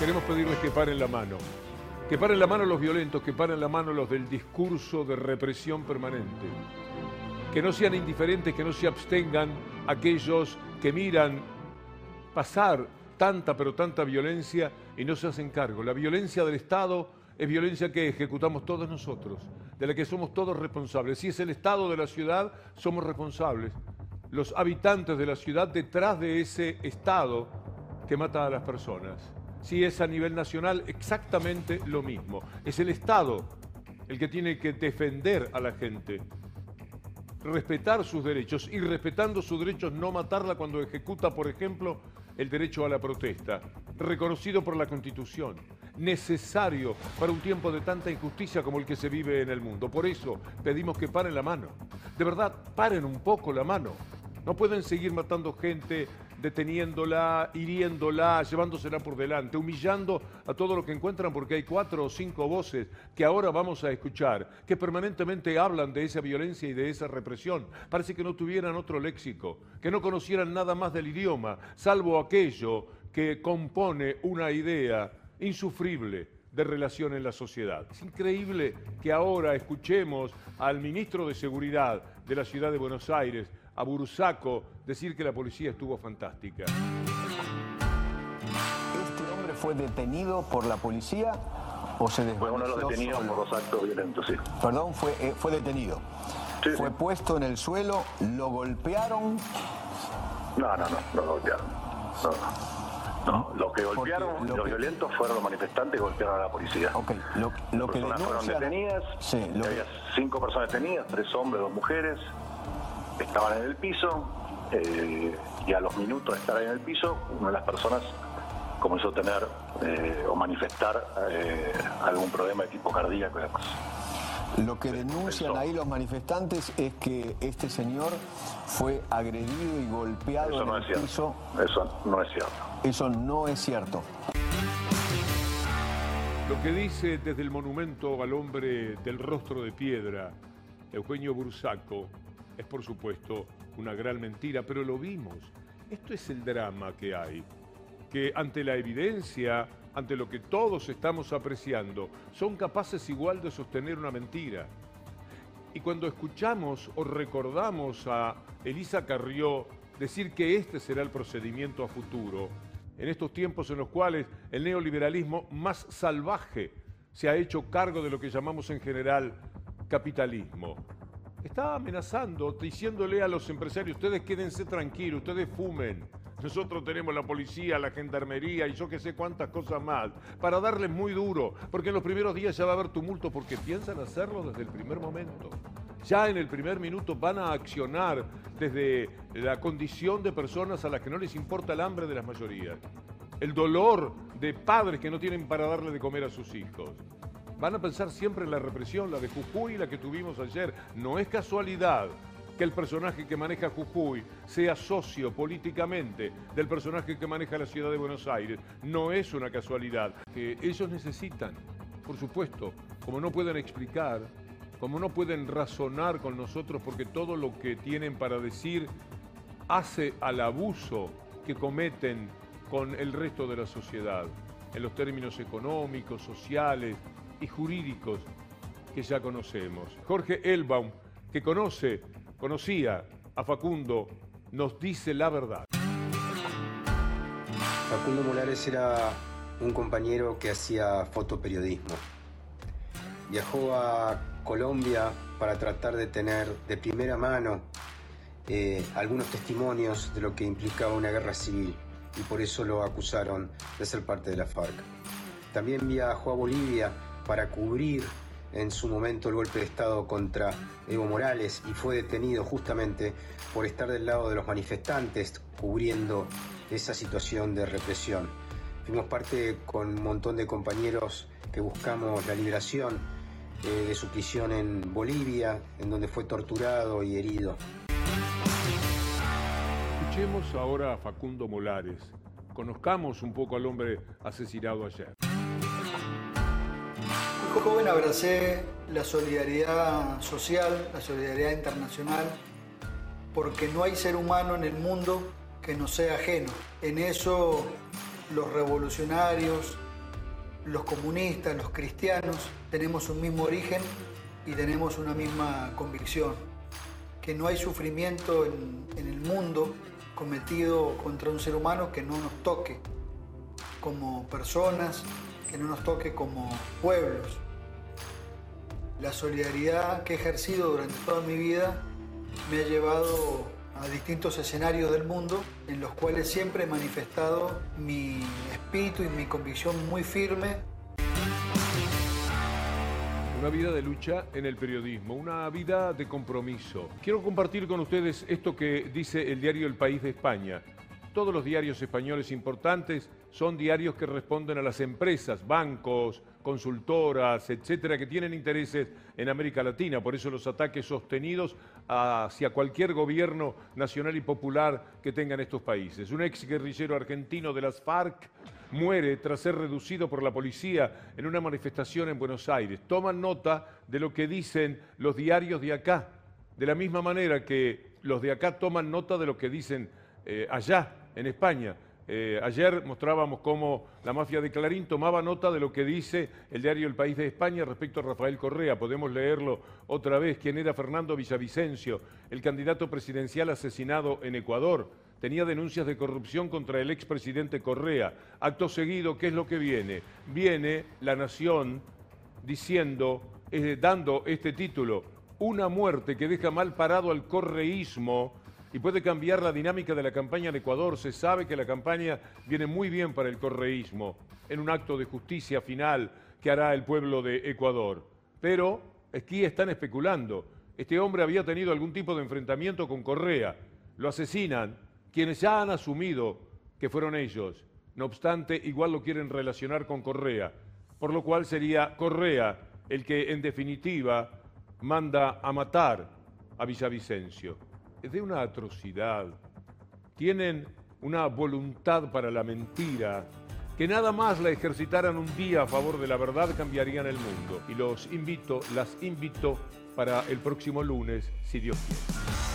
queremos pedirles que paren la mano. Que paren la mano los violentos, que paren la mano los del discurso de represión permanente. Que no sean indiferentes, que no se abstengan aquellos que miran pasar tanta pero tanta violencia y no se hacen cargo. La violencia del Estado es violencia que ejecutamos todos nosotros, de la que somos todos responsables. Si es el Estado de la ciudad, somos responsables. Los habitantes de la ciudad detrás de ese Estado que mata a las personas si es a nivel nacional exactamente lo mismo. Es el Estado el que tiene que defender a la gente, respetar sus derechos y respetando sus derechos no matarla cuando ejecuta, por ejemplo, el derecho a la protesta, reconocido por la Constitución, necesario para un tiempo de tanta injusticia como el que se vive en el mundo. Por eso pedimos que paren la mano. De verdad, paren un poco la mano. No pueden seguir matando gente deteniéndola, hiriéndola, llevándosela por delante, humillando a todo lo que encuentran porque hay cuatro o cinco voces que ahora vamos a escuchar, que permanentemente hablan de esa violencia y de esa represión. Parece que no tuvieran otro léxico, que no conocieran nada más del idioma, salvo aquello que compone una idea insufrible de relación en la sociedad. Es increíble que ahora escuchemos al ministro de Seguridad de la ciudad de Buenos Aires, a Bursaco decir que la policía estuvo fantástica. ¿Este hombre fue detenido por la policía o se desvaneció Fue uno de los detenidos solo? por los actos violentos, sí. Perdón, fue, eh, fue detenido. Sí, fue sí. puesto en el suelo, lo golpearon. No, no, no, no lo golpearon. No, no. No, los que golpearon, lo los que- violentos fueron los manifestantes que golpearon a la policía. Ok, lo, que personas fueron detenidas, Sí, lo había cinco personas detenidas, tres hombres, dos mujeres, estaban en el piso eh, y a los minutos de estar ahí en el piso, una de las personas comenzó a tener eh, o manifestar eh, algún problema de tipo cardíaco y demás. Lo que denuncian ahí los manifestantes es que este señor fue agredido y golpeado Eso en no el es cierto. piso. Eso no es cierto. Eso no es cierto. Lo que dice desde el monumento al hombre del rostro de piedra, Eugenio Bursaco, es por supuesto una gran mentira, pero lo vimos. Esto es el drama que hay, que ante la evidencia, ante lo que todos estamos apreciando, son capaces igual de sostener una mentira. Y cuando escuchamos o recordamos a Elisa Carrió decir que este será el procedimiento a futuro, en estos tiempos en los cuales el neoliberalismo más salvaje se ha hecho cargo de lo que llamamos en general capitalismo, está amenazando, diciéndole a los empresarios, ustedes quédense tranquilos, ustedes fumen. Nosotros tenemos la policía, la gendarmería y yo que sé cuántas cosas más, para darles muy duro, porque en los primeros días ya va a haber tumulto, porque piensan hacerlo desde el primer momento. Ya en el primer minuto van a accionar desde la condición de personas a las que no les importa el hambre de las mayorías, el dolor de padres que no tienen para darle de comer a sus hijos. Van a pensar siempre en la represión, la de Jujuy y la que tuvimos ayer. No es casualidad que el personaje que maneja Jujuy sea socio políticamente del personaje que maneja la ciudad de Buenos Aires. No es una casualidad. Que ellos necesitan, por supuesto, como no pueden explicar, como no pueden razonar con nosotros porque todo lo que tienen para decir hace al abuso que cometen con el resto de la sociedad, en los términos económicos, sociales y jurídicos que ya conocemos. Jorge Elbaum, que conoce, conocía a Facundo, nos dice la verdad. Facundo Molares era un compañero que hacía fotoperiodismo. Viajó a Colombia para tratar de tener de primera mano eh, algunos testimonios de lo que implicaba una guerra civil y por eso lo acusaron de ser parte de la FARC. También viajó a Bolivia para cubrir en su momento el golpe de Estado contra Evo Morales y fue detenido justamente por estar del lado de los manifestantes cubriendo esa situación de represión. Fuimos parte con un montón de compañeros que buscamos la liberación eh, de su prisión en Bolivia, en donde fue torturado y herido. Escuchemos ahora a Facundo Molares. Conozcamos un poco al hombre asesinado ayer. Joven abracé la solidaridad social, la solidaridad internacional, porque no hay ser humano en el mundo que no sea ajeno. En eso los revolucionarios, los comunistas, los cristianos, tenemos un mismo origen y tenemos una misma convicción, que no hay sufrimiento en, en el mundo cometido contra un ser humano que no nos toque como personas, que no nos toque como pueblos. La solidaridad que he ejercido durante toda mi vida me ha llevado a distintos escenarios del mundo en los cuales siempre he manifestado mi espíritu y mi convicción muy firme. Una vida de lucha en el periodismo, una vida de compromiso. Quiero compartir con ustedes esto que dice el diario El País de España. Todos los diarios españoles importantes son diarios que responden a las empresas, bancos, consultoras, etcétera, que tienen intereses en América Latina. Por eso los ataques sostenidos hacia cualquier gobierno nacional y popular que tengan estos países. Un ex guerrillero argentino de las FARC muere tras ser reducido por la policía en una manifestación en Buenos Aires. Toman nota de lo que dicen los diarios de acá, de la misma manera que los de acá toman nota de lo que dicen eh, allá, en España. Eh, ayer mostrábamos cómo la mafia de Clarín tomaba nota de lo que dice el diario El País de España respecto a Rafael Correa. Podemos leerlo otra vez. ¿Quién era Fernando Villavicencio, el candidato presidencial asesinado en Ecuador? Tenía denuncias de corrupción contra el expresidente Correa. Acto seguido, ¿qué es lo que viene? Viene la nación diciendo, eh, dando este título, una muerte que deja mal parado al correísmo y puede cambiar la dinámica de la campaña en Ecuador. Se sabe que la campaña viene muy bien para el correísmo, en un acto de justicia final que hará el pueblo de Ecuador. Pero aquí están especulando. Este hombre había tenido algún tipo de enfrentamiento con Correa. Lo asesinan quienes ya han asumido que fueron ellos. No obstante, igual lo quieren relacionar con Correa, por lo cual sería Correa el que en definitiva manda a matar a Villavicencio de una atrocidad. Tienen una voluntad para la mentira que nada más la ejercitaran un día a favor de la verdad cambiarían el mundo. Y los invito, las invito para el próximo lunes, si Dios quiere.